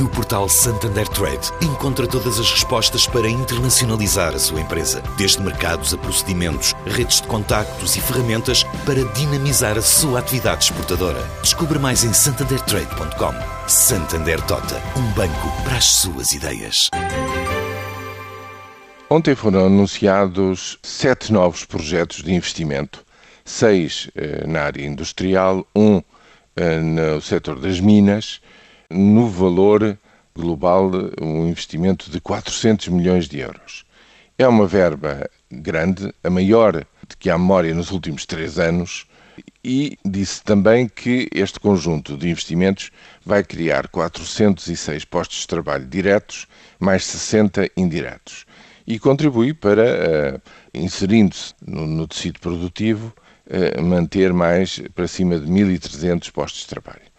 No portal Santander Trade, encontra todas as respostas para internacionalizar a sua empresa, desde mercados a procedimentos, redes de contactos e ferramentas para dinamizar a sua atividade exportadora. Descubra mais em santandertrade.com. Santander Tota, um banco para as suas ideias. Ontem foram anunciados sete novos projetos de investimento, seis eh, na área industrial, um eh, no setor das minas no valor global um investimento de 400 milhões de euros. É uma verba grande, a maior de que há memória nos últimos três anos, e disse também que este conjunto de investimentos vai criar 406 postos de trabalho diretos, mais 60 indiretos, e contribui para, uh, inserindo-se no, no, tecido produtivo, uh, manter mais para cima de 1.300 postos de trabalho.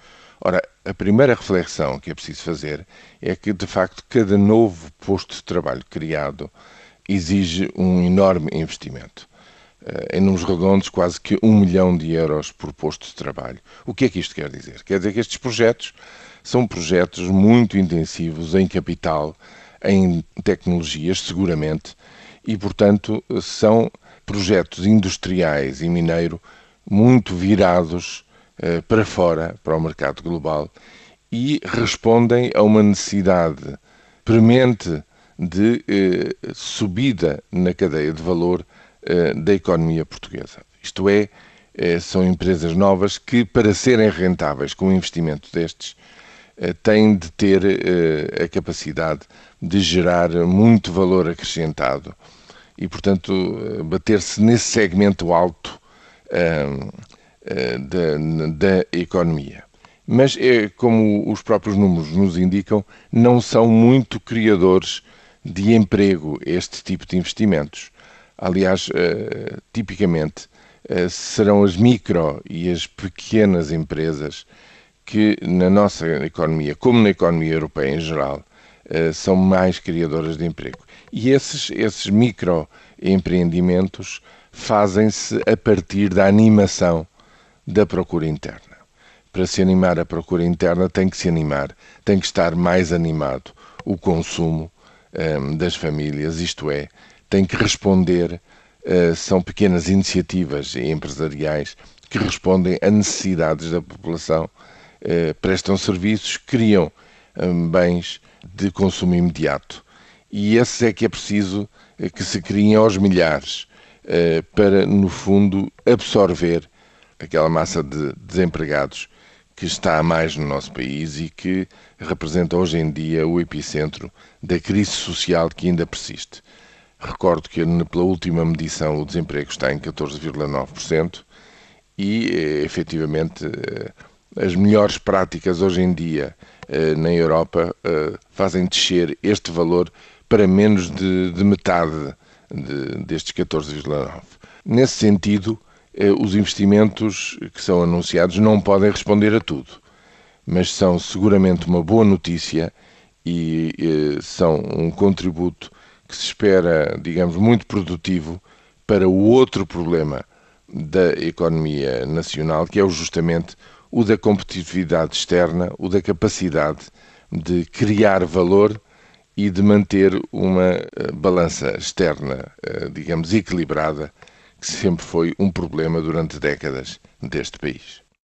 Ora, a primeira reflexão que é preciso fazer é que, de facto, cada novo posto de trabalho criado exige um enorme investimento. Eh, em números redondos, quase que um milhão de euros por posto de trabalho. O que é que isto quer dizer? Quer dizer que estes projetos são projetos muito intensivos em capital, em tecnologias, seguramente, e, portanto, são projetos industriais e mineiro muito virados para fora, para o mercado global, e respondem a uma necessidade premente de eh, subida na cadeia de valor eh, da economia portuguesa. Isto é, eh, são empresas novas que, para serem rentáveis com um investimento destes, eh, têm de ter eh, a capacidade de gerar muito valor acrescentado e, portanto, bater-se nesse segmento alto eh, da, da economia. Mas, é, como os próprios números nos indicam, não são muito criadores de emprego este tipo de investimentos. Aliás, uh, tipicamente, serão as micro e as pequenas empresas que, na nossa economia, como na economia europeia em geral, são mais criadoras de emprego. E esses, esses microempreendimentos fazem-se a partir da animação da procura interna. Para se animar a procura interna, tem que se animar, tem que estar mais animado o consumo um, das famílias, isto é, tem que responder, uh, são pequenas iniciativas empresariais que respondem a necessidades da população, uh, prestam serviços, criam um, bens de consumo imediato. E esses é que é preciso uh, que se criem aos milhares, para, no fundo, absorver aquela massa de desempregados que está a mais no nosso país e que representa hoje em dia o epicentro da crise social que ainda persiste. Recordo que pela última medição o desemprego está em 14,9% e eh, efetivamente eh, as melhores práticas hoje em dia eh, na Europa fazem descer este valor para menos de, de metade de, destes 14,9%. Nesse sentido, os investimentos que são anunciados não podem responder a tudo, mas são seguramente uma boa notícia e eh, são um contributo que se espera, digamos, muito produtivo para o outro problema da economia nacional, que é justamente o da competitividade externa, o da capacidade de criar valor e de manter uma eh, balança externa, digamos, equilibrada que sempre foi um problema durante décadas deste país.